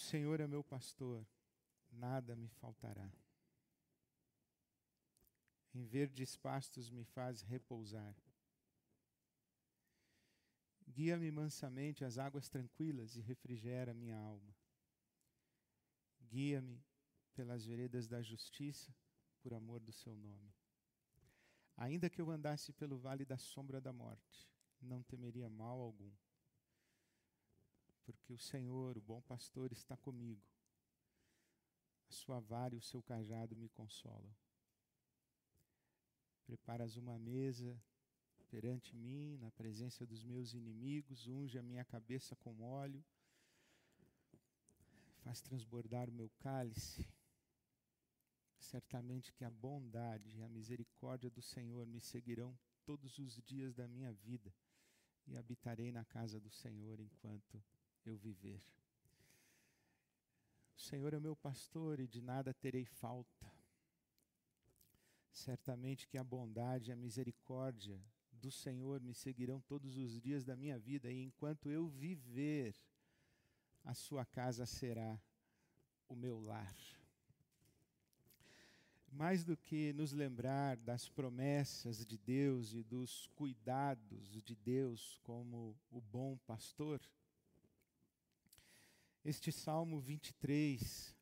Senhor é meu pastor, nada me faltará. Em verdes pastos me faz repousar. Guia-me mansamente às águas tranquilas e refrigera minha alma. Guia-me pelas veredas da justiça, por amor do seu nome. Ainda que eu andasse pelo vale da sombra da morte, não temeria mal algum, porque o Senhor, o bom pastor, está comigo. A sua vara e o seu cajado me consolam. Preparas uma mesa perante mim, na presença dos meus inimigos, unge a minha cabeça com óleo, faz transbordar o meu cálice. Certamente que a bondade e a misericórdia do Senhor me seguirão todos os dias da minha vida e habitarei na casa do Senhor enquanto eu viver. O Senhor é meu pastor e de nada terei falta. Certamente que a bondade e a misericórdia do Senhor me seguirão todos os dias da minha vida, e enquanto eu viver, a sua casa será o meu lar. Mais do que nos lembrar das promessas de Deus e dos cuidados de Deus como o bom pastor, este Salmo 23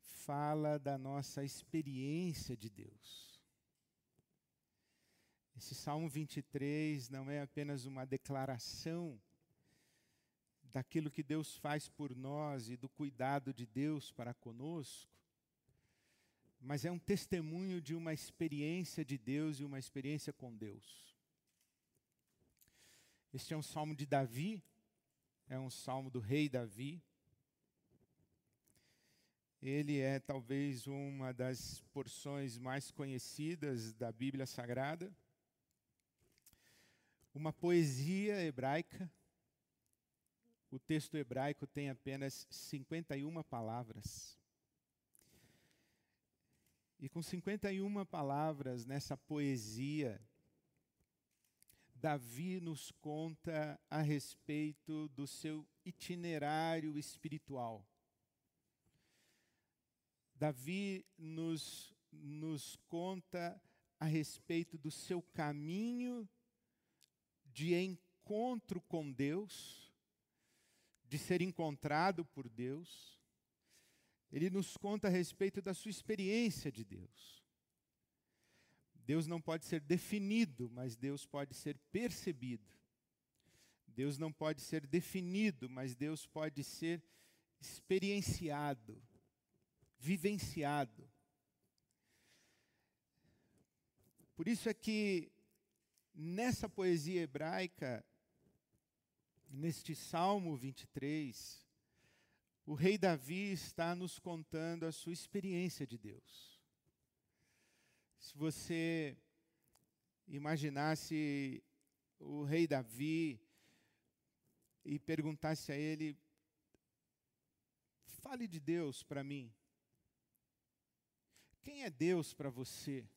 fala da nossa experiência de Deus. Esse Salmo 23 não é apenas uma declaração daquilo que Deus faz por nós e do cuidado de Deus para conosco, mas é um testemunho de uma experiência de Deus e uma experiência com Deus. Este é um salmo de Davi, é um salmo do rei Davi. Ele é talvez uma das porções mais conhecidas da Bíblia Sagrada. Uma poesia hebraica. O texto hebraico tem apenas 51 palavras. E com 51 palavras nessa poesia, Davi nos conta a respeito do seu itinerário espiritual. Davi nos, nos conta a respeito do seu caminho de encontro com Deus, de ser encontrado por Deus. Ele nos conta a respeito da sua experiência de Deus. Deus não pode ser definido, mas Deus pode ser percebido. Deus não pode ser definido, mas Deus pode ser experienciado vivenciado. Por isso é que nessa poesia hebraica, neste Salmo 23, o rei Davi está nos contando a sua experiência de Deus. Se você imaginasse o rei Davi e perguntasse a ele: fale de Deus para mim. Quem é Deus para você?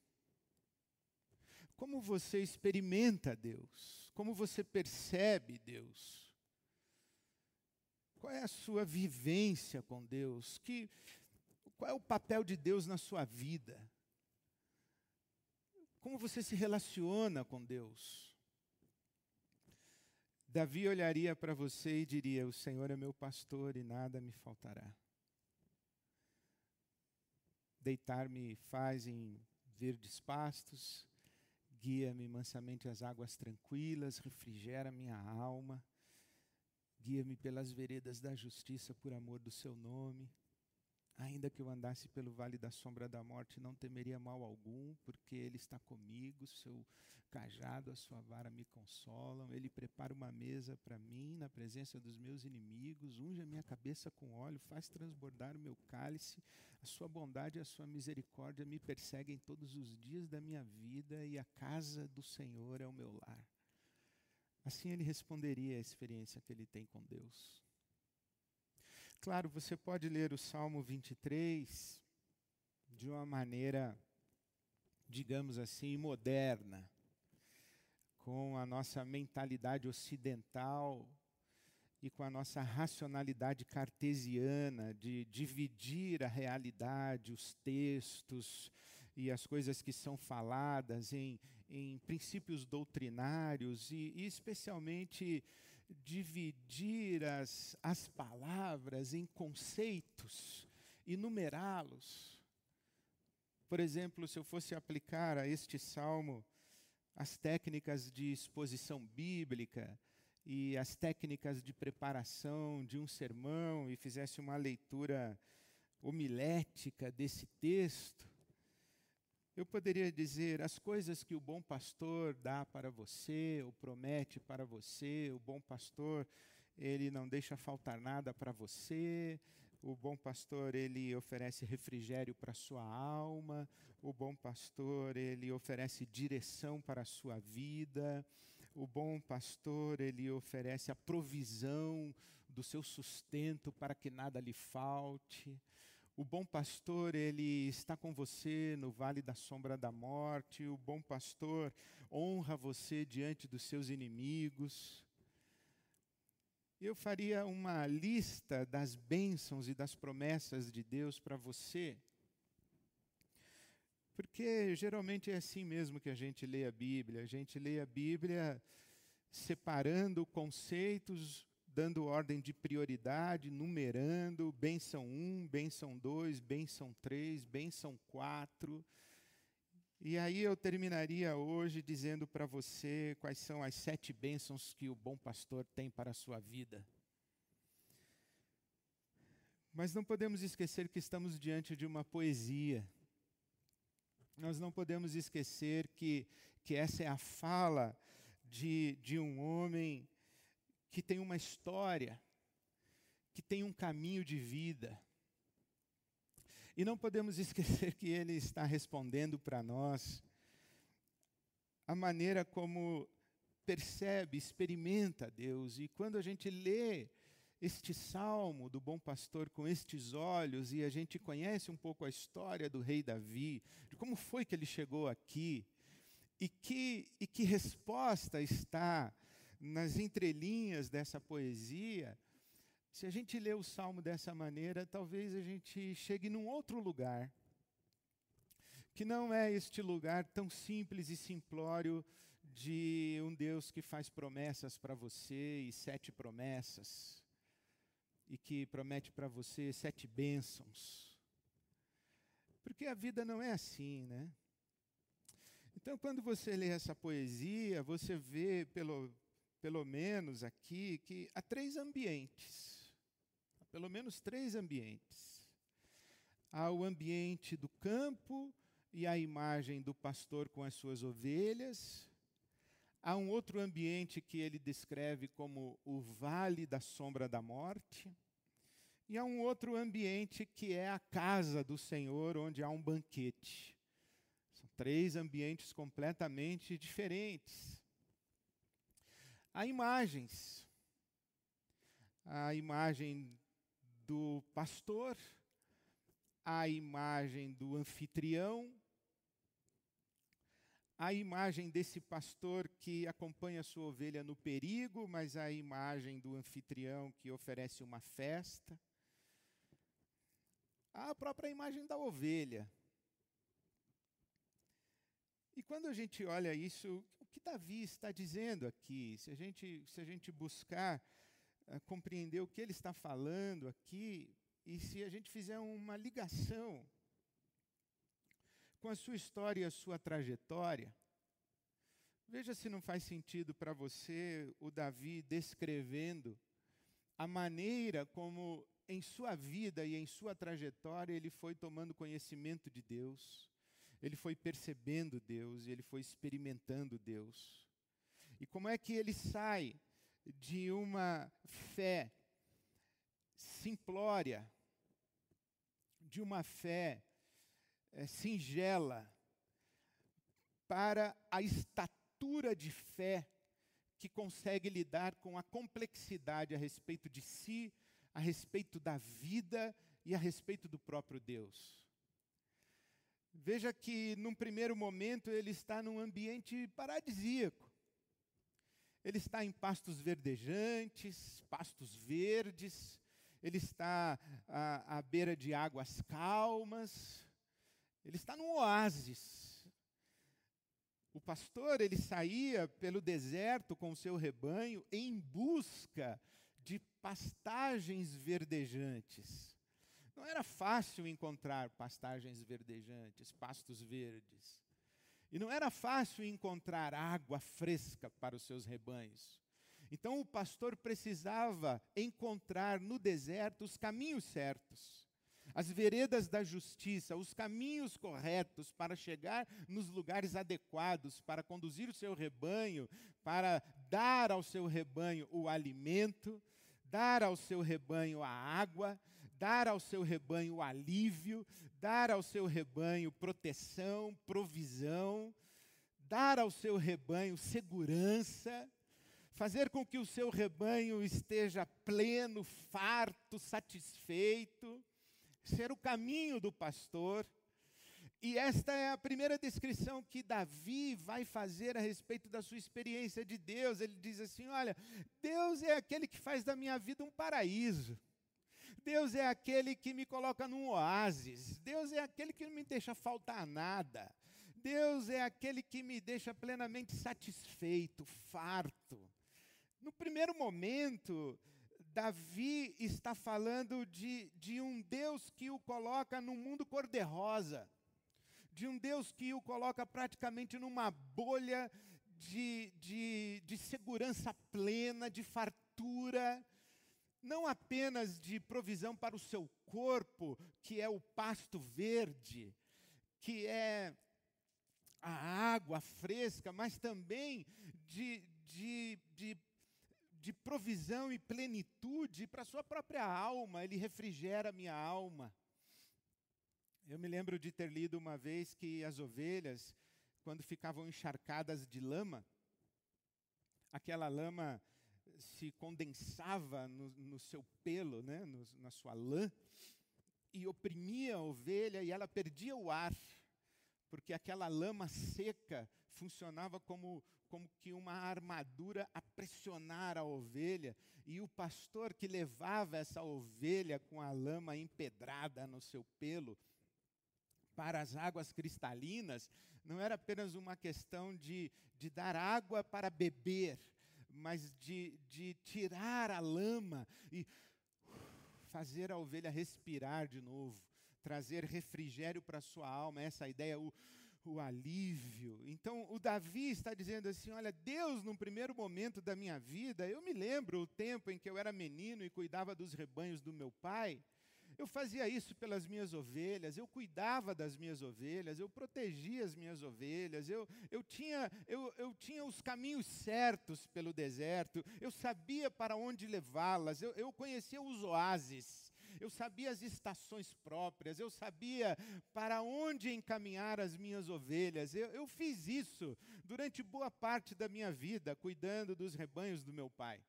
Como você experimenta Deus? Como você percebe Deus? Qual é a sua vivência com Deus? Que, qual é o papel de Deus na sua vida? Como você se relaciona com Deus? Davi olharia para você e diria: O Senhor é meu pastor e nada me faltará. Deitar-me faz em verdes pastos, guia-me mansamente às águas tranquilas, refrigera minha alma, guia-me pelas veredas da justiça por amor do seu nome. Ainda que eu andasse pelo vale da sombra da morte, não temeria mal algum, porque Ele está comigo, seu cajado, a sua vara me consolam. Ele prepara uma mesa para mim na presença dos meus inimigos, unge a minha cabeça com óleo, faz transbordar o meu cálice. A sua bondade e a sua misericórdia me perseguem todos os dias da minha vida, e a casa do Senhor é o meu lar. Assim ele responderia à experiência que ele tem com Deus. Claro, você pode ler o Salmo 23 de uma maneira, digamos assim, moderna, com a nossa mentalidade ocidental e com a nossa racionalidade cartesiana de dividir a realidade, os textos e as coisas que são faladas em, em princípios doutrinários e, e especialmente dividir as, as palavras em conceitos e numerá-los. Por exemplo, se eu fosse aplicar a este salmo as técnicas de exposição bíblica e as técnicas de preparação de um sermão e fizesse uma leitura homilética desse texto, eu poderia dizer as coisas que o bom pastor dá para você, ou promete para você, o bom pastor, ele não deixa faltar nada para você, o bom pastor, ele oferece refrigério para a sua alma, o bom pastor, ele oferece direção para a sua vida, o bom pastor, ele oferece a provisão do seu sustento para que nada lhe falte. O bom pastor, ele está com você no vale da sombra da morte. O bom pastor honra você diante dos seus inimigos. Eu faria uma lista das bênçãos e das promessas de Deus para você. Porque geralmente é assim mesmo que a gente lê a Bíblia. A gente lê a Bíblia separando conceitos dando ordem de prioridade, numerando, bênção 1, bênção 2, bênção 3, bênção 4. E aí eu terminaria hoje dizendo para você quais são as sete bênçãos que o bom pastor tem para a sua vida. Mas não podemos esquecer que estamos diante de uma poesia. Nós não podemos esquecer que, que essa é a fala de, de um homem que tem uma história, que tem um caminho de vida. E não podemos esquecer que ele está respondendo para nós a maneira como percebe, experimenta Deus. E quando a gente lê este salmo do bom pastor com estes olhos e a gente conhece um pouco a história do rei Davi, de como foi que ele chegou aqui e que, e que resposta está nas entrelinhas dessa poesia, se a gente lê o salmo dessa maneira, talvez a gente chegue num outro lugar, que não é este lugar tão simples e simplório de um Deus que faz promessas para você e sete promessas, e que promete para você sete bênçãos. Porque a vida não é assim, né? Então, quando você lê essa poesia, você vê pelo, pelo menos aqui, que há três ambientes. Há pelo menos três ambientes. Há o ambiente do campo e a imagem do pastor com as suas ovelhas. Há um outro ambiente que ele descreve como o vale da sombra da morte. E há um outro ambiente que é a casa do Senhor, onde há um banquete. São três ambientes completamente diferentes. Há imagens. A imagem do pastor, a imagem do anfitrião, a imagem desse pastor que acompanha sua ovelha no perigo, mas a imagem do anfitrião que oferece uma festa. A própria imagem da ovelha. E quando a gente olha isso, que Davi está dizendo aqui. Se a gente, se a gente buscar uh, compreender o que ele está falando aqui, e se a gente fizer uma ligação com a sua história e a sua trajetória, veja se não faz sentido para você o Davi descrevendo a maneira como em sua vida e em sua trajetória ele foi tomando conhecimento de Deus ele foi percebendo Deus e ele foi experimentando Deus. E como é que ele sai de uma fé simplória, de uma fé é, singela, para a estatura de fé que consegue lidar com a complexidade a respeito de si, a respeito da vida e a respeito do próprio Deus. Veja que, num primeiro momento, ele está num ambiente paradisíaco. ele está em pastos verdejantes, pastos verdes, ele está à, à beira de águas calmas, ele está num oásis. O pastor, ele saía pelo deserto com o seu rebanho em busca de pastagens verdejantes. Não era fácil encontrar pastagens verdejantes, pastos verdes. E não era fácil encontrar água fresca para os seus rebanhos. Então o pastor precisava encontrar no deserto os caminhos certos, as veredas da justiça, os caminhos corretos para chegar nos lugares adequados, para conduzir o seu rebanho, para dar ao seu rebanho o alimento, dar ao seu rebanho a água, dar ao seu rebanho alívio, dar ao seu rebanho proteção, provisão, dar ao seu rebanho segurança fazer com que o seu rebanho esteja pleno, farto, satisfeito, ser o caminho do pastor. E esta é a primeira descrição que Davi vai fazer a respeito da sua experiência de Deus. Ele diz assim: Olha, Deus é aquele que faz da minha vida um paraíso. Deus é aquele que me coloca num oásis. Deus é aquele que não me deixa faltar nada. Deus é aquele que me deixa plenamente satisfeito, farto. No primeiro momento, Davi está falando de, de um Deus que o coloca num mundo cor-de-rosa, de um Deus que o coloca praticamente numa bolha de, de, de segurança plena, de fartura, não apenas de provisão para o seu corpo, que é o pasto verde, que é a água fresca, mas também de, de, de de provisão e plenitude para a sua própria alma, ele refrigera a minha alma. Eu me lembro de ter lido uma vez que as ovelhas, quando ficavam encharcadas de lama, aquela lama se condensava no, no seu pelo, né, no, na sua lã, e oprimia a ovelha e ela perdia o ar, porque aquela lama seca funcionava como como que uma armadura a pressionar a ovelha, e o pastor que levava essa ovelha com a lama empedrada no seu pelo para as águas cristalinas, não era apenas uma questão de, de dar água para beber, mas de, de tirar a lama e fazer a ovelha respirar de novo, trazer refrigério para sua alma, essa ideia, o, o alívio. Então, o Davi está dizendo assim: Olha, Deus, num primeiro momento da minha vida, eu me lembro o tempo em que eu era menino e cuidava dos rebanhos do meu pai. Eu fazia isso pelas minhas ovelhas, eu cuidava das minhas ovelhas, eu protegia as minhas ovelhas, eu, eu, tinha, eu, eu tinha os caminhos certos pelo deserto, eu sabia para onde levá-las, eu, eu conhecia os oásis eu sabia as estações próprias, eu sabia para onde encaminhar as minhas ovelhas. Eu, eu fiz isso durante boa parte da minha vida, cuidando dos rebanhos do meu pai.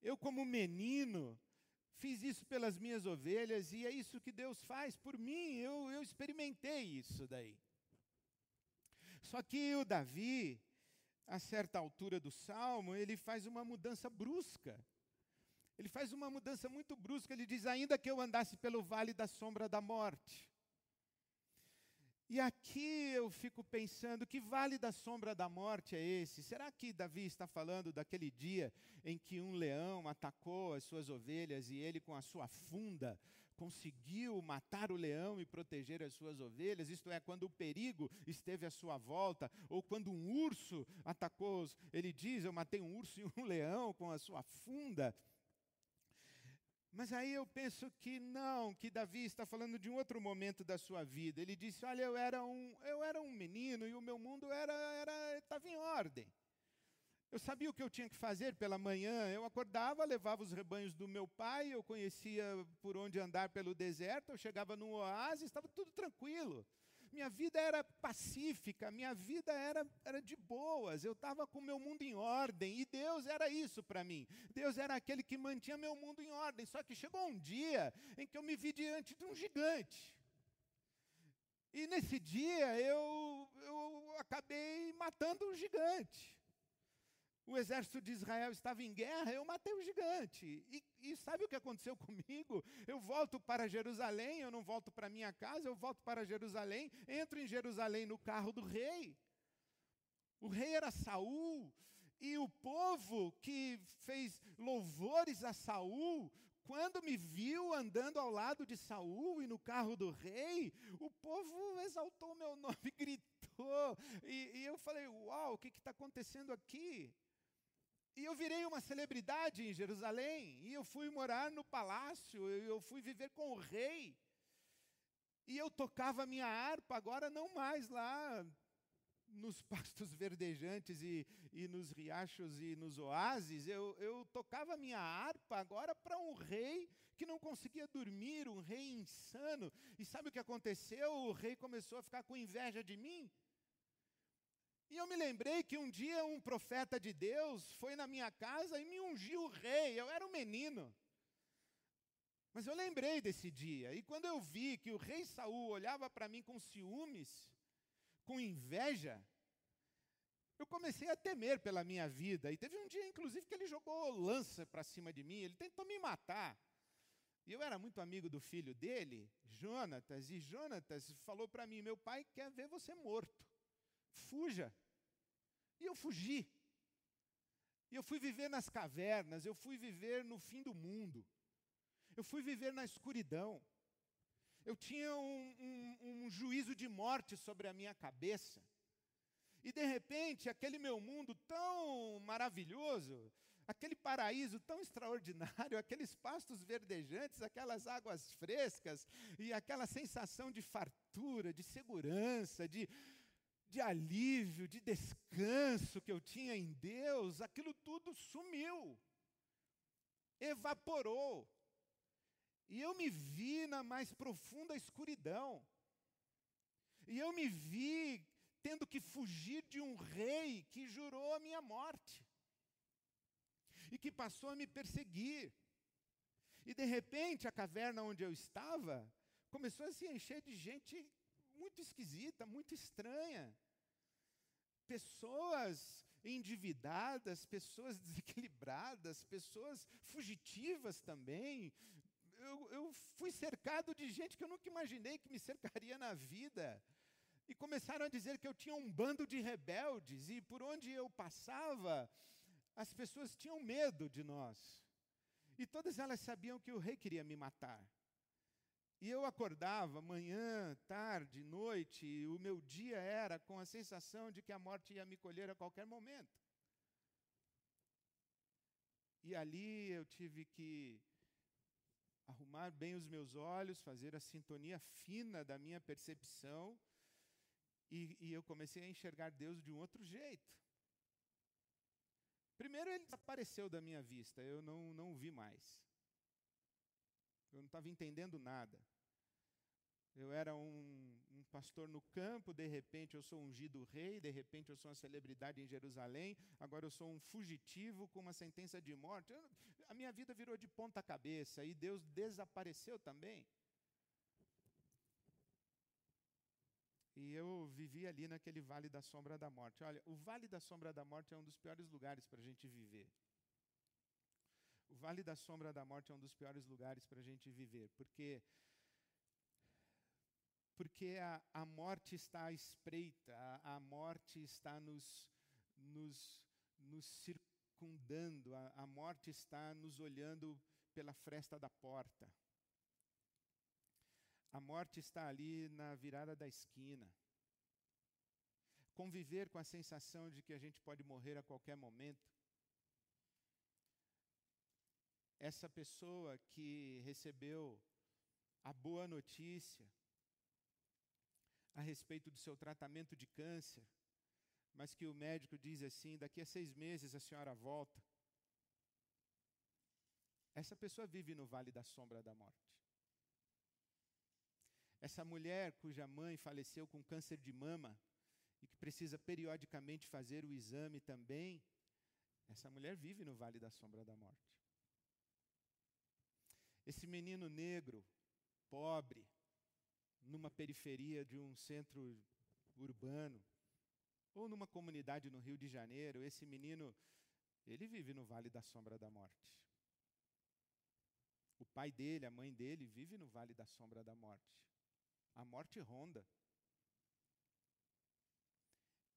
Eu, como menino, fiz isso pelas minhas ovelhas e é isso que Deus faz por mim. Eu, eu experimentei isso daí. Só que o Davi, a certa altura do salmo, ele faz uma mudança brusca ele faz uma mudança muito brusca. Ele diz: Ainda que eu andasse pelo vale da sombra da morte. E aqui eu fico pensando: que vale da sombra da morte é esse? Será que Davi está falando daquele dia em que um leão atacou as suas ovelhas e ele, com a sua funda, conseguiu matar o leão e proteger as suas ovelhas, isto é, quando o perigo esteve à sua volta, ou quando um urso atacou, ele diz: Eu matei um urso e um leão com a sua funda. Mas aí eu penso que não, que Davi está falando de um outro momento da sua vida. Ele disse: Olha, eu era um, eu era um menino e o meu mundo era era estava em ordem. Eu sabia o que eu tinha que fazer pela manhã. Eu acordava, levava os rebanhos do meu pai, eu conhecia por onde andar pelo deserto, eu chegava num oásis, estava tudo tranquilo minha vida era pacífica, minha vida era, era de boas, eu estava com o meu mundo em ordem, e Deus era isso para mim. Deus era aquele que mantinha meu mundo em ordem. Só que chegou um dia em que eu me vi diante de um gigante. E nesse dia eu, eu acabei matando um gigante. O exército de Israel estava em guerra, eu matei o gigante. E, e, sabe o que aconteceu comigo? Eu volto para Jerusalém, eu não volto para minha casa, eu volto para Jerusalém, entro em Jerusalém no carro do rei. O rei era Saul, e o povo que fez louvores a Saul, quando me viu andando ao lado de Saul e no carro do rei, o povo exaltou meu nome, gritou. E, e eu falei: Uau, o que está acontecendo aqui? E eu virei uma celebridade em Jerusalém, e eu fui morar no palácio, eu fui viver com o rei. E eu tocava minha harpa, agora não mais lá nos pastos verdejantes e, e nos riachos e nos oásis, eu, eu tocava minha harpa agora para um rei que não conseguia dormir, um rei insano. E sabe o que aconteceu? O rei começou a ficar com inveja de mim. E eu me lembrei que um dia um profeta de Deus foi na minha casa e me ungiu rei. Eu era um menino. Mas eu lembrei desse dia. E quando eu vi que o rei Saul olhava para mim com ciúmes, com inveja, eu comecei a temer pela minha vida. E teve um dia, inclusive, que ele jogou lança para cima de mim, ele tentou me matar. E eu era muito amigo do filho dele, Jonatas, e Jonatas falou para mim: Meu pai quer ver você morto. Fuja. E eu fugi. E eu fui viver nas cavernas, eu fui viver no fim do mundo. Eu fui viver na escuridão. Eu tinha um, um, um juízo de morte sobre a minha cabeça. E de repente, aquele meu mundo tão maravilhoso, aquele paraíso tão extraordinário, aqueles pastos verdejantes, aquelas águas frescas e aquela sensação de fartura, de segurança, de de alívio, de descanso que eu tinha em Deus, aquilo tudo sumiu, evaporou. E eu me vi na mais profunda escuridão. E eu me vi tendo que fugir de um rei que jurou a minha morte. E que passou a me perseguir. E de repente a caverna onde eu estava começou a se encher de gente muito esquisita, muito estranha. Pessoas endividadas, pessoas desequilibradas, pessoas fugitivas também. Eu, eu, fui cercado de gente que eu nunca imaginei que me cercaria na vida. E começaram a dizer que eu tinha um bando de rebeldes, e por onde eu passava, as pessoas tinham medo de nós. E todas elas sabiam que o rei queria me matar. E eu acordava manhã, tarde, noite, e o meu dia era com a sensação de que a morte ia me colher a qualquer momento. E ali eu tive que arrumar bem os meus olhos, fazer a sintonia fina da minha percepção, e, e eu comecei a enxergar Deus de um outro jeito. Primeiro, ele desapareceu da minha vista, eu não, não o vi mais. Eu não estava entendendo nada. Eu era um, um, pastor no campo, de repente eu sou ungido rei, de repente eu sou uma celebridade em Jerusalém, agora eu sou um fugitivo com uma sentença de morte. Eu, a minha vida virou de ponta cabeça e Deus desapareceu também. E eu vivi ali naquele vale da sombra da morte. Olha, o vale da sombra da morte é um dos piores lugares para a gente viver. O vale da sombra da morte é um dos piores lugares para a gente viver, porque porque a, a morte está à espreita, a, a morte está nos, nos, nos circundando, a, a morte está nos olhando pela fresta da porta. A morte está ali na virada da esquina. Conviver com a sensação de que a gente pode morrer a qualquer momento. Essa pessoa que recebeu a boa notícia, a respeito do seu tratamento de câncer, mas que o médico diz assim: daqui a seis meses a senhora volta. Essa pessoa vive no vale da sombra da morte. Essa mulher cuja mãe faleceu com câncer de mama e que precisa periodicamente fazer o exame também, essa mulher vive no vale da sombra da morte. Esse menino negro, pobre, numa periferia de um centro urbano, ou numa comunidade no Rio de Janeiro, esse menino ele vive no vale da sombra da morte. O pai dele, a mãe dele, vive no vale da sombra da morte. A morte ronda.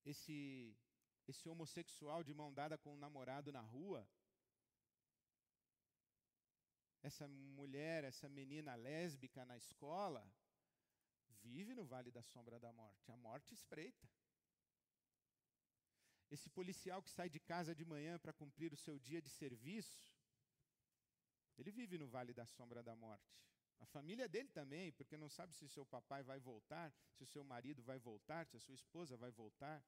Esse, esse homossexual de mão dada com um namorado na rua, essa mulher, essa menina lésbica na escola, vive no vale da sombra da morte. A morte espreita. Esse policial que sai de casa de manhã para cumprir o seu dia de serviço, ele vive no vale da sombra da morte. A família dele também, porque não sabe se seu papai vai voltar, se o seu marido vai voltar, se a sua esposa vai voltar.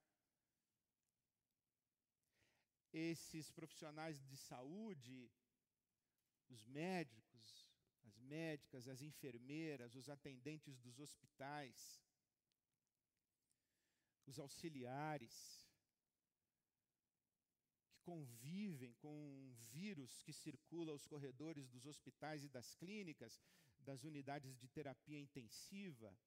Esses profissionais de saúde, os médicos, as médicas, as enfermeiras, os atendentes dos hospitais, os auxiliares, convivem com um vírus que circula os corredores dos hospitais e das clínicas, das unidades de terapia intensiva,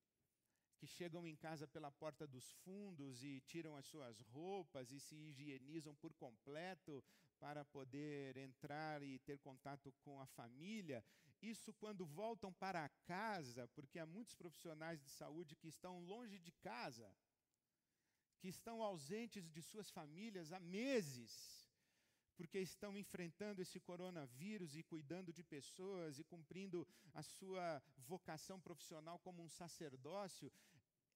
que chegam em casa pela porta dos fundos e tiram as suas roupas e se higienizam por completo para poder entrar e ter contato com a família. Isso quando voltam para casa, porque há muitos profissionais de saúde que estão longe de casa, que estão ausentes de suas famílias há meses porque estão enfrentando esse coronavírus e cuidando de pessoas e cumprindo a sua vocação profissional como um sacerdócio,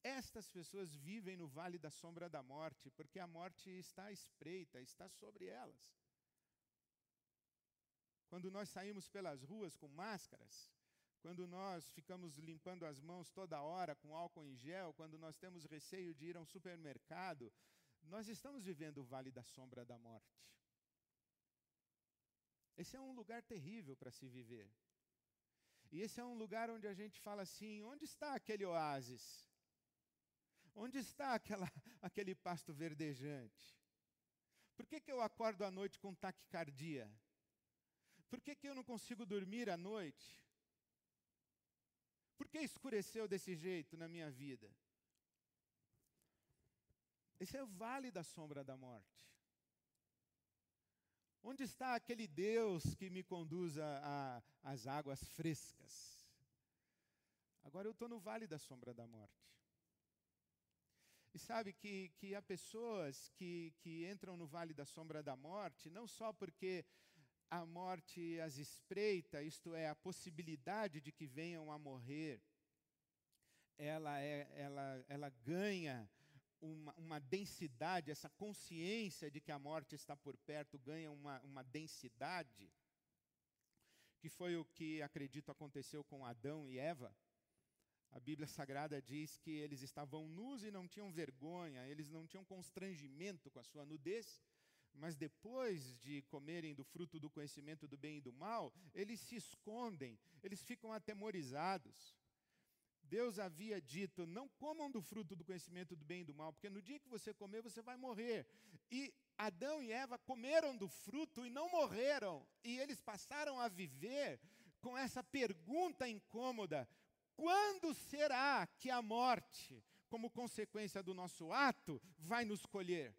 estas pessoas vivem no vale da sombra da morte, porque a morte está espreita, está sobre elas. Quando nós saímos pelas ruas com máscaras, quando nós ficamos limpando as mãos toda hora com álcool em gel, quando nós temos receio de ir a um supermercado, nós estamos vivendo o vale da sombra da morte. Esse é um lugar terrível para se viver. E esse é um lugar onde a gente fala assim: onde está aquele oásis? Onde está aquela, aquele pasto verdejante? Por que, que eu acordo à noite com taquicardia? Por que, que eu não consigo dormir à noite? Por que escureceu desse jeito na minha vida? Esse é o vale da sombra da morte. Onde está aquele Deus que me conduz às águas frescas? Agora eu estou no vale da sombra da morte. E sabe que, que há pessoas que, que entram no vale da sombra da morte, não só porque a morte as espreita, isto é, a possibilidade de que venham a morrer, ela, é, ela, ela ganha uma, uma, densidade, essa consciência de que a morte está por perto ganha uma, uma densidade, que foi o que acredito aconteceu com Adão e Eva. A Bíblia Sagrada diz que eles estavam nus e não tinham vergonha, eles não tinham constrangimento com a sua nudez, mas depois de comerem do fruto do conhecimento do bem e do mal, eles se escondem, eles ficam atemorizados. Deus havia dito: não comam do fruto do conhecimento do bem e do mal, porque no dia que você comer, você vai morrer. E Adão e Eva comeram do fruto e não morreram. E eles passaram a viver com essa pergunta incômoda: quando será que a morte, como consequência do nosso ato, vai nos colher?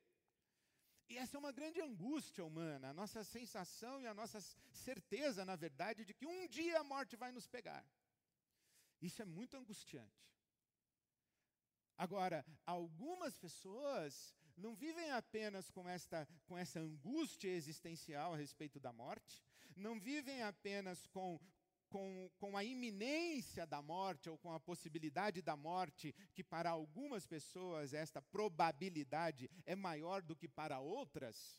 E essa é uma grande angústia humana, a nossa sensação e a nossa certeza, na verdade, de que um dia a morte vai nos pegar. Isso é muito angustiante. Agora, algumas pessoas não vivem apenas com esta, com essa angústia existencial a respeito da morte, não vivem apenas com, com, com a iminência da morte ou com a possibilidade da morte, que para algumas pessoas esta probabilidade é maior do que para outras.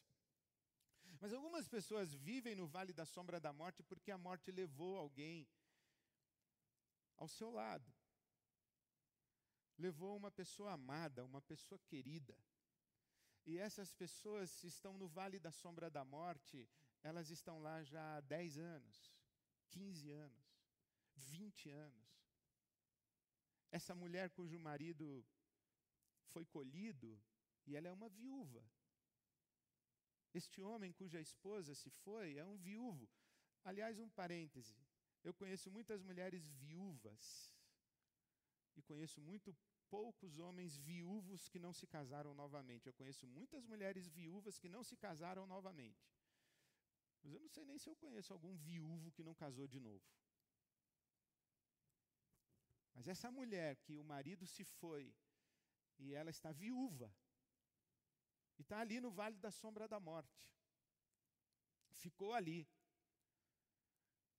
Mas algumas pessoas vivem no vale da sombra da morte porque a morte levou alguém ao seu lado. Levou uma pessoa amada, uma pessoa querida. E essas pessoas estão no vale da sombra da morte, elas estão lá já há 10 anos, 15 anos, 20 anos. Essa mulher cujo marido foi colhido e ela é uma viúva. Este homem cuja esposa se foi é um viúvo. Aliás, um parêntese. Eu conheço muitas mulheres viúvas e conheço muito poucos homens viúvos que não se casaram novamente. Eu conheço muitas mulheres viúvas que não se casaram novamente. Mas eu não sei nem se eu conheço algum viúvo que não casou de novo. Mas essa mulher que o marido se foi e ela está viúva, e está ali no vale da sombra da morte, ficou ali.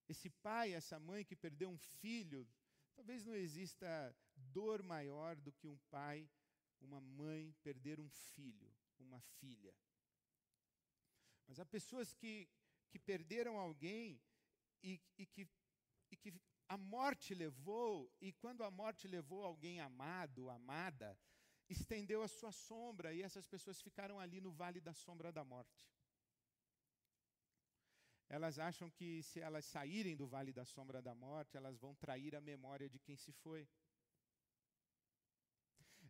Esse pai, essa mãe que perdeu um filho, talvez não exista dor maior do que um pai, uma mãe perder um filho, uma filha. Mas há pessoas que, que perderam alguém e, e, que, e que a morte levou, e quando a morte levou alguém amado, amada, estendeu a sua sombra e essas pessoas ficaram ali no vale da sombra da morte. Elas acham que se elas saírem do vale da sombra da morte, elas vão trair a memória de quem se foi.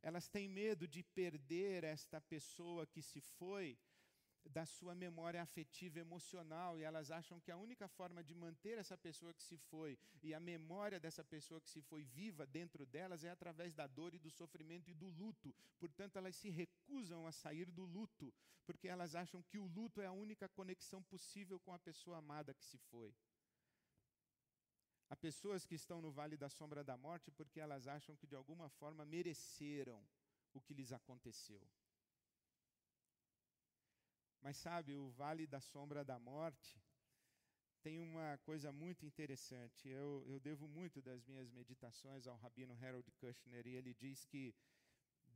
Elas têm medo de perder esta pessoa que se foi da sua memória afetiva emocional e elas acham que a única forma de manter essa pessoa que se foi e a memória dessa pessoa que se foi viva dentro delas é através da dor e do sofrimento e do luto. Portanto, elas se recusam a sair do luto, porque elas acham que o luto é a única conexão possível com a pessoa amada que se foi. Há pessoas que estão no vale da sombra da morte porque elas acham que de alguma forma mereceram o que lhes aconteceu. Mas sabe, o vale da sombra da morte tem uma coisa muito interessante. Eu, eu devo muito das minhas meditações ao rabino Harold Kushner, e ele diz que,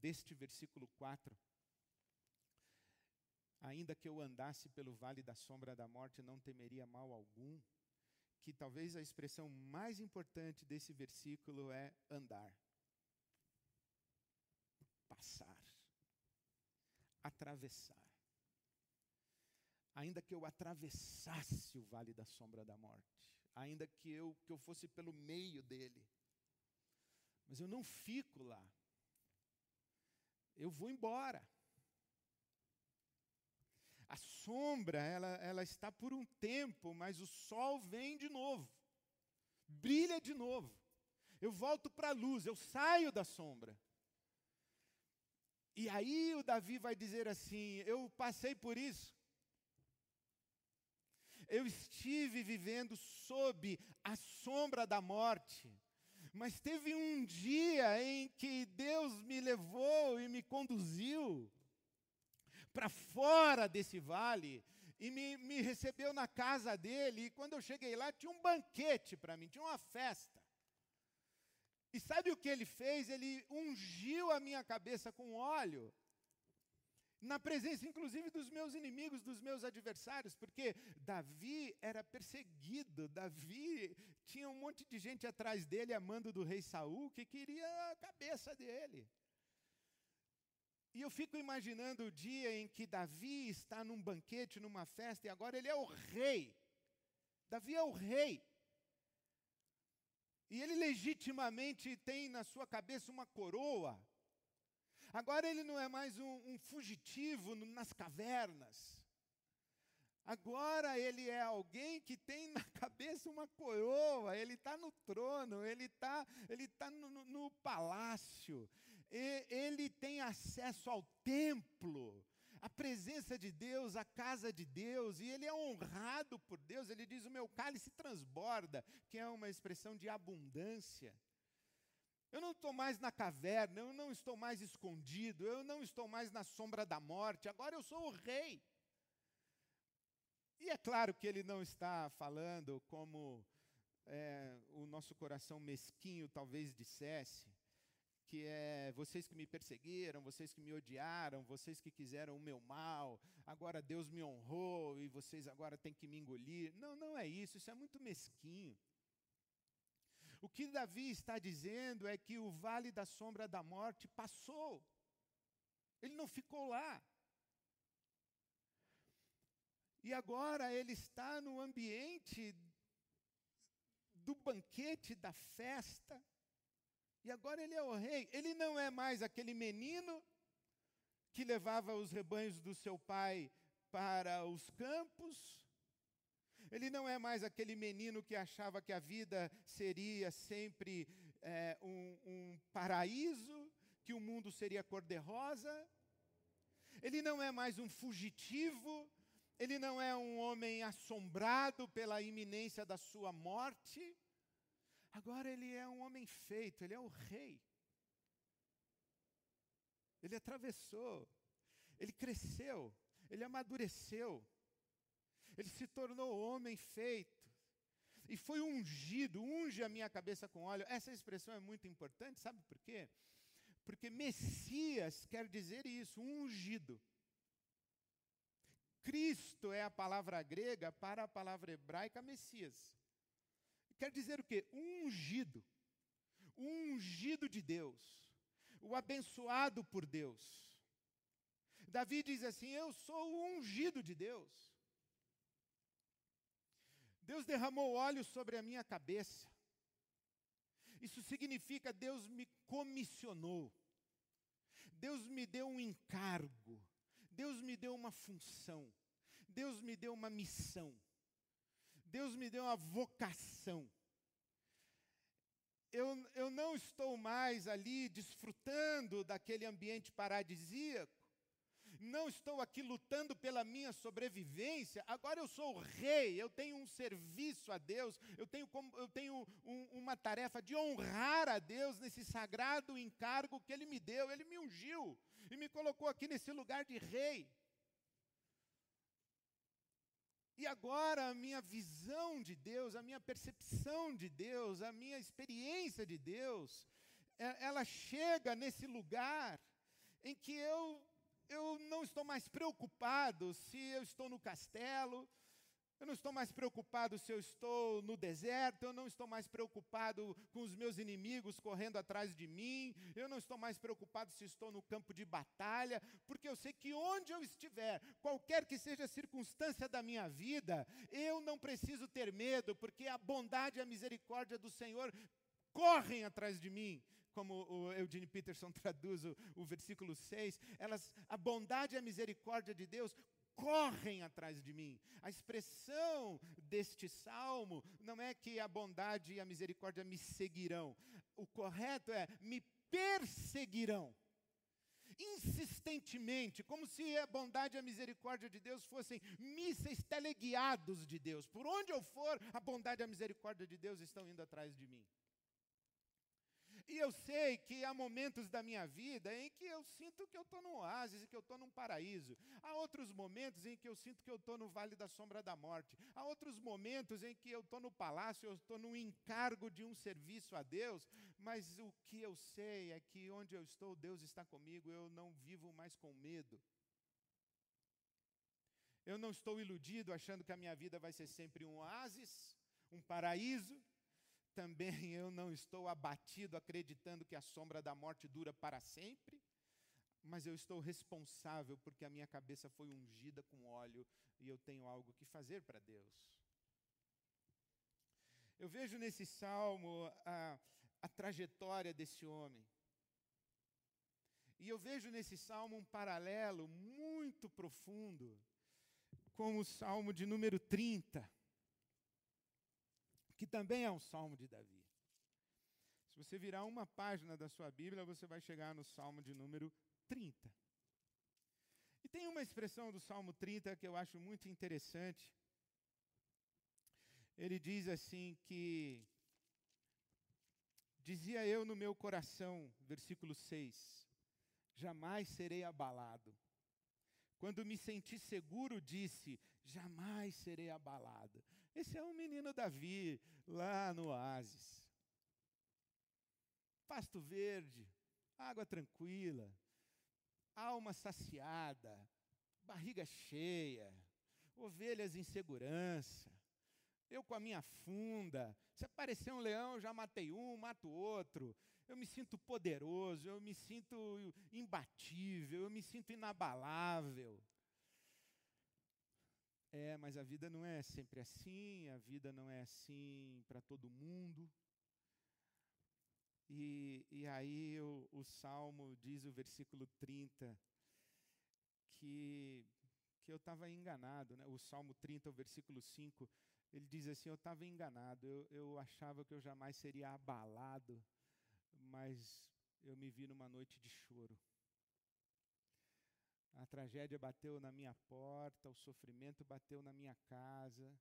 deste versículo 4, ainda que eu andasse pelo vale da sombra da morte, não temeria mal algum, que talvez a expressão mais importante desse versículo é andar, passar, atravessar ainda que eu atravessasse o vale da sombra da morte, ainda que eu, que eu fosse pelo meio dele, mas eu não fico lá, eu vou embora. A sombra, ela, ela está por um tempo, mas o sol vem de novo, brilha de novo. Eu volto para a luz, eu saio da sombra. E aí o Davi vai dizer assim: Eu passei por isso, eu estive vivendo sob a sombra da morte. Mas teve um dia em que Deus me levou e me conduziu para fora desse vale e me, me recebeu na casa dele. E quando eu cheguei lá, tinha um banquete para mim, tinha uma festa. E sabe o que ele fez? Ele ungiu a minha cabeça com óleo na presença inclusive dos meus inimigos, dos meus adversários, porque Davi era perseguido, Davi tinha um monte de gente atrás dele, amando do rei Saul, que queria a cabeça dele. E eu fico imaginando o dia em que Davi está num banquete, numa festa, e agora ele é o rei. Davi é o rei. E ele legitimamente tem na sua cabeça uma coroa. Agora ele não é mais um, um fugitivo nas cavernas. Agora ele é alguém que tem na cabeça uma coroa, ele está no trono, ele está ele tá no, no, no palácio, e, ele tem acesso ao templo, a presença de Deus, a casa de Deus, e ele é honrado por Deus. Ele diz: O meu cálice transborda, que é uma expressão de abundância. Eu não estou mais na caverna, eu não estou mais escondido, eu não estou mais na sombra da morte, agora eu sou o rei. E é claro que ele não está falando como é, o nosso coração mesquinho talvez dissesse, que é vocês que me perseguiram, vocês que me odiaram, vocês que quiseram o meu mal, agora Deus me honrou e vocês agora têm que me engolir. Não, não é isso, isso é muito mesquinho. O que Davi está dizendo é que o vale da sombra da morte passou. Ele não ficou lá. E agora ele está no ambiente do banquete, da festa. E agora ele é o rei. Ele não é mais aquele menino que levava os rebanhos do seu pai para os campos. Ele não é mais aquele menino que achava que a vida seria sempre é, um, um paraíso, que o mundo seria cor-de-rosa. Ele não é mais um fugitivo, ele não é um homem assombrado pela iminência da sua morte. Agora ele é um homem feito, ele é o rei. Ele atravessou, ele cresceu, ele amadureceu, ele se tornou homem feito. E foi ungido, unge a minha cabeça com óleo. Essa expressão é muito importante, sabe por quê? Porque Messias quer dizer isso, ungido. Cristo é a palavra grega para a palavra hebraica Messias. Quer dizer o quê? Ungido. ungido de Deus. O abençoado por Deus. Davi diz assim: Eu sou o ungido de Deus. Deus derramou óleo sobre a minha cabeça. Isso significa Deus me comissionou. Deus me deu um encargo. Deus me deu uma função, Deus me deu uma missão, Deus me deu uma vocação. Eu, eu não estou mais ali desfrutando daquele ambiente paradisíaco, não estou aqui lutando pela minha sobrevivência, agora eu sou rei, eu tenho um serviço a Deus, eu tenho, eu tenho um, uma tarefa de honrar a Deus nesse sagrado encargo que Ele me deu, Ele me ungiu e me colocou aqui nesse lugar de rei. E agora a minha visão de Deus, a minha percepção de Deus, a minha experiência de Deus, é, ela chega nesse lugar em que eu eu não estou mais preocupado se eu estou no castelo, eu não estou mais preocupado se eu estou no deserto, eu não estou mais preocupado com os meus inimigos correndo atrás de mim, eu não estou mais preocupado se estou no campo de batalha, porque eu sei que onde eu estiver, qualquer que seja a circunstância da minha vida, eu não preciso ter medo, porque a bondade e a misericórdia do Senhor correm atrás de mim como o Eugene Peterson traduz o, o versículo 6, elas, a bondade e a misericórdia de Deus correm atrás de mim. A expressão deste salmo não é que a bondade e a misericórdia me seguirão. O correto é me perseguirão. Insistentemente, como se a bondade e a misericórdia de Deus fossem mísseis teleguiados de Deus. Por onde eu for, a bondade e a misericórdia de Deus estão indo atrás de mim. E eu sei que há momentos da minha vida em que eu sinto que eu estou num oásis, que eu estou num paraíso. Há outros momentos em que eu sinto que eu estou no vale da sombra da morte. Há outros momentos em que eu estou no palácio, eu estou no encargo de um serviço a Deus. Mas o que eu sei é que onde eu estou, Deus está comigo, eu não vivo mais com medo. Eu não estou iludido achando que a minha vida vai ser sempre um oásis, um paraíso também eu não estou abatido acreditando que a sombra da morte dura para sempre, mas eu estou responsável porque a minha cabeça foi ungida com óleo e eu tenho algo que fazer para Deus. Eu vejo nesse salmo a, a trajetória desse homem. E eu vejo nesse salmo um paralelo muito profundo com o salmo de número 30 que também é um salmo de Davi. Se você virar uma página da sua Bíblia, você vai chegar no salmo de número 30. E tem uma expressão do salmo 30 que eu acho muito interessante. Ele diz assim que Dizia eu no meu coração, versículo 6, jamais serei abalado. Quando me senti seguro, disse: jamais serei abalado. Esse é o menino Davi, lá no oásis. Pasto verde, água tranquila, alma saciada, barriga cheia, ovelhas em segurança. Eu com a minha funda, se aparecer um leão, já matei um, mato outro. Eu me sinto poderoso, eu me sinto imbatível, eu me sinto inabalável. É, mas a vida não é sempre assim, a vida não é assim para todo mundo. E, e aí o, o Salmo diz, o versículo 30, que, que eu estava enganado. Né? O Salmo 30, o versículo 5, ele diz assim: Eu estava enganado, eu, eu achava que eu jamais seria abalado mas eu me vi numa noite de choro. A tragédia bateu na minha porta, o sofrimento bateu na minha casa.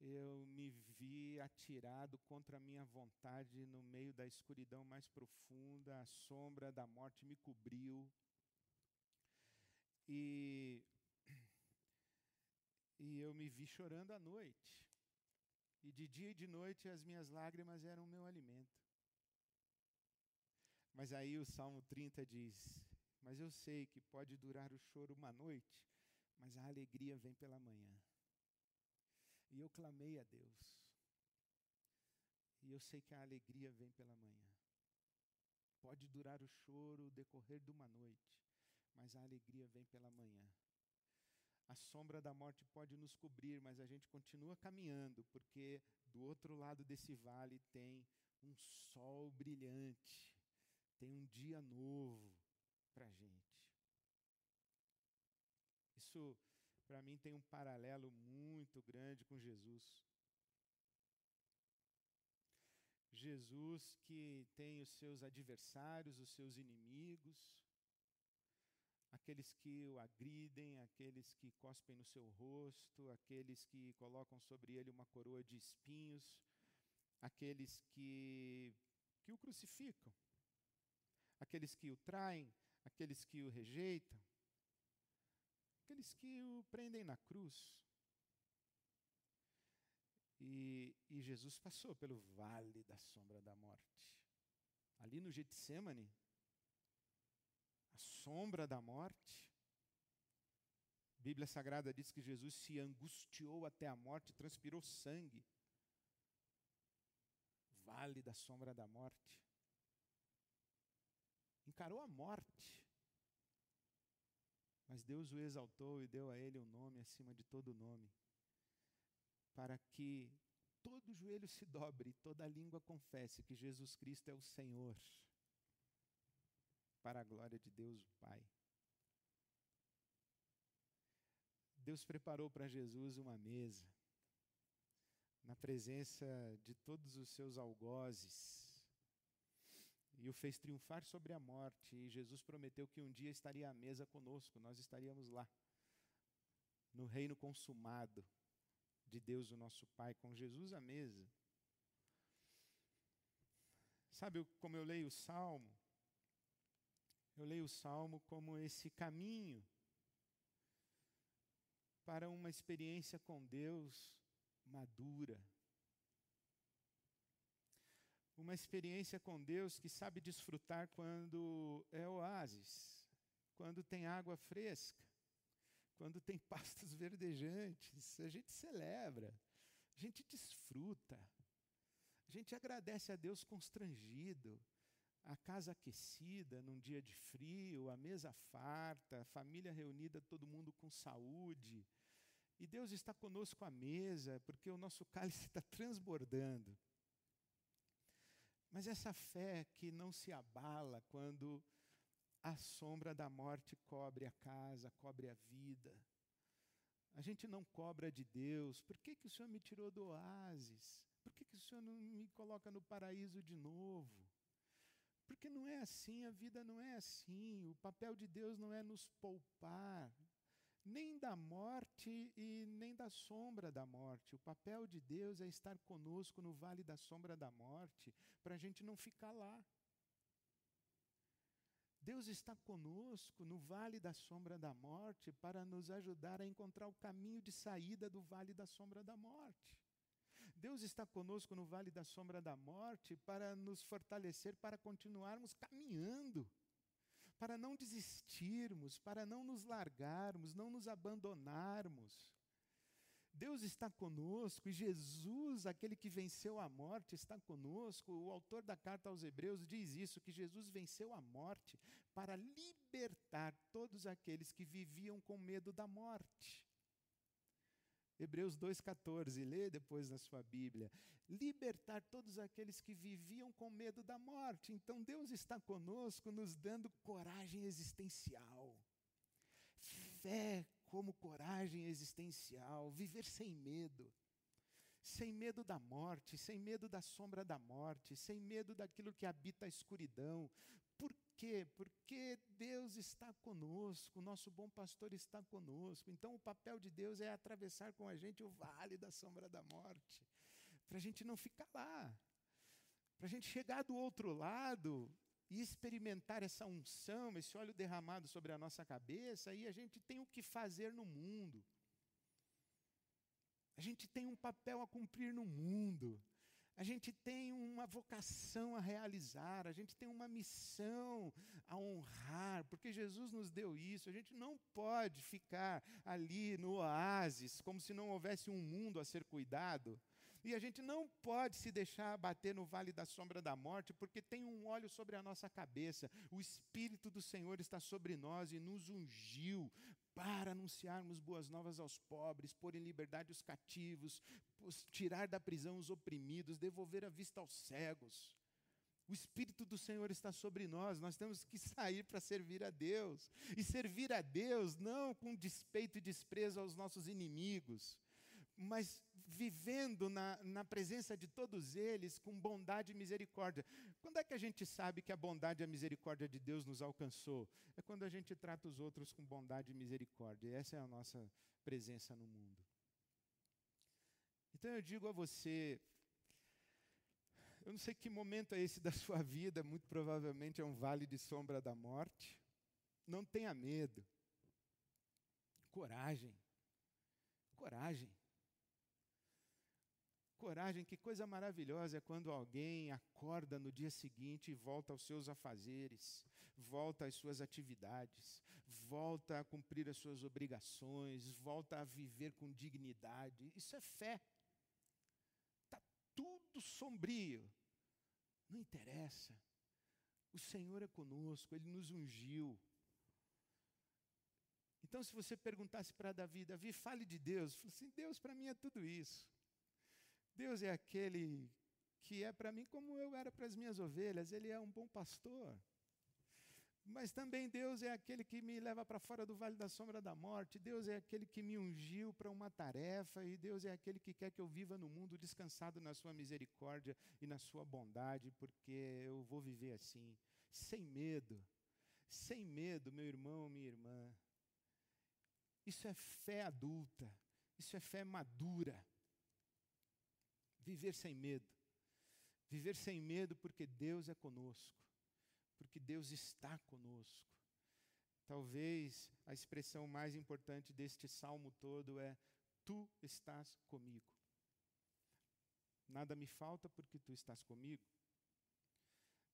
Eu me vi atirado contra a minha vontade no meio da escuridão mais profunda, a sombra da morte me cobriu. E, e eu me vi chorando à noite. E de dia e de noite as minhas lágrimas eram o meu alimento. Mas aí o Salmo 30 diz: Mas eu sei que pode durar o choro uma noite, mas a alegria vem pela manhã. E eu clamei a Deus. E eu sei que a alegria vem pela manhã. Pode durar o choro o decorrer de uma noite, mas a alegria vem pela manhã. A sombra da morte pode nos cobrir, mas a gente continua caminhando, porque do outro lado desse vale tem um sol brilhante tem um dia novo para a gente. Isso, para mim, tem um paralelo muito grande com Jesus. Jesus que tem os seus adversários, os seus inimigos, aqueles que o agridem, aqueles que cospem no seu rosto, aqueles que colocam sobre ele uma coroa de espinhos, aqueles que, que o crucificam aqueles que o traem, aqueles que o rejeitam, aqueles que o prendem na cruz. E, e, Jesus passou pelo vale da sombra da morte. Ali no Getsemane, a sombra da morte. A Bíblia Sagrada diz que Jesus se angustiou até a morte, transpirou sangue. Vale da sombra da morte encarou a morte. Mas Deus o exaltou e deu a ele um nome acima de todo nome, para que todo joelho se dobre e toda língua confesse que Jesus Cristo é o Senhor, para a glória de Deus o Pai. Deus preparou para Jesus uma mesa, na presença de todos os seus algozes, e o fez triunfar sobre a morte. E Jesus prometeu que um dia estaria à mesa conosco, nós estaríamos lá, no reino consumado de Deus, o nosso Pai, com Jesus à mesa. Sabe como eu leio o Salmo? Eu leio o Salmo como esse caminho para uma experiência com Deus madura, uma experiência com Deus que sabe desfrutar quando é oásis, quando tem água fresca, quando tem pastos verdejantes. A gente celebra, a gente desfruta, a gente agradece a Deus constrangido, a casa aquecida num dia de frio, a mesa farta, a família reunida, todo mundo com saúde. E Deus está conosco à mesa, porque o nosso cálice está transbordando. Mas essa fé que não se abala quando a sombra da morte cobre a casa, cobre a vida. A gente não cobra de Deus. Por que, que o Senhor me tirou do oásis? Por que, que o Senhor não me coloca no paraíso de novo? Porque não é assim, a vida não é assim. O papel de Deus não é nos poupar, nem da morte e nem da sombra da morte. O papel de Deus é estar conosco no vale da sombra da morte, para a gente não ficar lá. Deus está conosco no vale da sombra da morte para nos ajudar a encontrar o caminho de saída do vale da sombra da morte. Deus está conosco no vale da sombra da morte para nos fortalecer para continuarmos caminhando para não desistirmos, para não nos largarmos, não nos abandonarmos. Deus está conosco e Jesus, aquele que venceu a morte, está conosco. O autor da carta aos Hebreus diz isso: que Jesus venceu a morte para libertar todos aqueles que viviam com medo da morte. Hebreus 2,14, lê depois na sua Bíblia. Libertar todos aqueles que viviam com medo da morte. Então Deus está conosco, nos dando coragem existencial. Fé como coragem existencial, viver sem medo. Sem medo da morte, sem medo da sombra da morte, sem medo daquilo que habita a escuridão. Por quê? Porque Deus está conosco, o nosso bom pastor está conosco. Então, o papel de Deus é atravessar com a gente o vale da sombra da morte, para a gente não ficar lá, para a gente chegar do outro lado e experimentar essa unção, esse óleo derramado sobre a nossa cabeça, e a gente tem o que fazer no mundo. A gente tem um papel a cumprir no mundo. A gente tem uma vocação a realizar, a gente tem uma missão a honrar, porque Jesus nos deu isso. A gente não pode ficar ali no oásis, como se não houvesse um mundo a ser cuidado. E a gente não pode se deixar abater no vale da sombra da morte, porque tem um óleo sobre a nossa cabeça. O Espírito do Senhor está sobre nós e nos ungiu para anunciarmos boas novas aos pobres, pôr em liberdade os cativos, tirar da prisão os oprimidos, devolver a vista aos cegos. O Espírito do Senhor está sobre nós, nós temos que sair para servir a Deus. E servir a Deus não com despeito e desprezo aos nossos inimigos, mas vivendo na, na presença de todos eles com bondade e misericórdia. Quando é que a gente sabe que a bondade e a misericórdia de Deus nos alcançou? É quando a gente trata os outros com bondade e misericórdia. Essa é a nossa presença no mundo. Então eu digo a você, eu não sei que momento é esse da sua vida, muito provavelmente é um vale de sombra da morte. Não tenha medo. Coragem. Coragem. Coragem, que coisa maravilhosa é quando alguém acorda no dia seguinte e volta aos seus afazeres, volta às suas atividades, volta a cumprir as suas obrigações, volta a viver com dignidade. Isso é fé. Está tudo sombrio. Não interessa. O Senhor é conosco, Ele nos ungiu. Então, se você perguntasse para Davi, Davi, fale de Deus, fale assim: Deus para mim é tudo isso. Deus é aquele que é para mim como eu era para as minhas ovelhas, Ele é um bom pastor. Mas também Deus é aquele que me leva para fora do vale da sombra da morte, Deus é aquele que me ungiu para uma tarefa, e Deus é aquele que quer que eu viva no mundo descansado na Sua misericórdia e na Sua bondade, porque eu vou viver assim, sem medo, sem medo, meu irmão, minha irmã. Isso é fé adulta, isso é fé madura. Viver sem medo. Viver sem medo porque Deus é conosco. Porque Deus está conosco. Talvez a expressão mais importante deste salmo todo é: Tu estás comigo. Nada me falta porque tu estás comigo.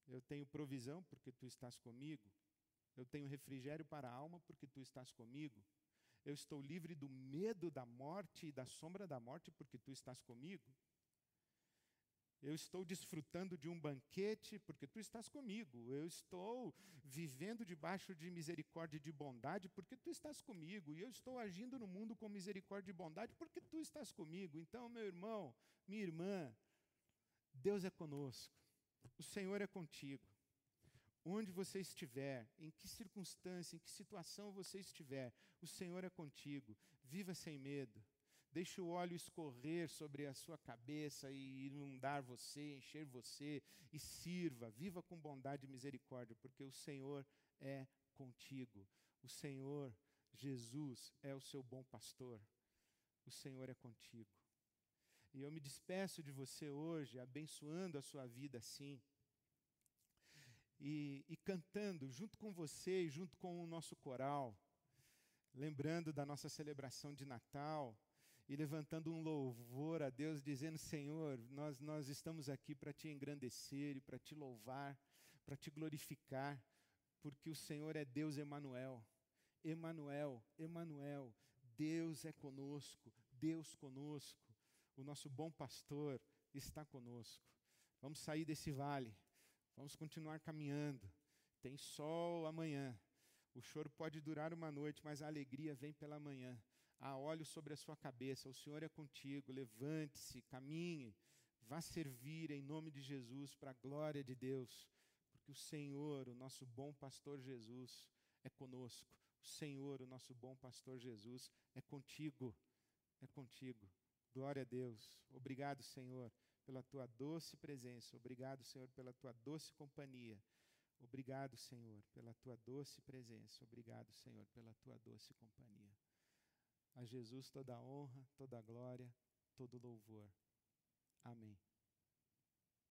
Eu tenho provisão porque tu estás comigo. Eu tenho refrigério para a alma porque tu estás comigo. Eu estou livre do medo da morte e da sombra da morte porque tu estás comigo. Eu estou desfrutando de um banquete porque tu estás comigo. Eu estou vivendo debaixo de misericórdia e de bondade porque tu estás comigo. E eu estou agindo no mundo com misericórdia e bondade porque tu estás comigo. Então, meu irmão, minha irmã, Deus é conosco. O Senhor é contigo. Onde você estiver, em que circunstância, em que situação você estiver, o Senhor é contigo. Viva sem medo. Deixe o óleo escorrer sobre a sua cabeça e inundar você, encher você e sirva. Viva com bondade e misericórdia, porque o Senhor é contigo. O Senhor, Jesus, é o seu bom pastor. O Senhor é contigo. E eu me despeço de você hoje, abençoando a sua vida assim. E, e, cantando junto com você e junto com o nosso coral, lembrando da nossa celebração de Natal, e levantando um louvor a Deus, dizendo: Senhor, nós, nós estamos aqui para te engrandecer e para te louvar, para te glorificar, porque o Senhor é Deus Emanuel. Emanuel, Emanuel, Deus é conosco, Deus conosco. O nosso bom pastor está conosco. Vamos sair desse vale, vamos continuar caminhando. Tem sol amanhã. O choro pode durar uma noite, mas a alegria vem pela manhã ah, há óleo sobre a sua cabeça, o Senhor é contigo, levante-se, caminhe, vá servir em nome de Jesus para a glória de Deus, porque o Senhor, o nosso bom pastor Jesus, é conosco. O Senhor, o nosso bom pastor Jesus, é contigo, é contigo. Glória a Deus. Obrigado, Senhor, pela tua doce presença. Obrigado, Senhor, pela tua doce companhia. Obrigado, Senhor, pela tua doce presença. Obrigado, Senhor, pela tua doce companhia. A Jesus toda a honra, toda a glória, todo louvor. Amém.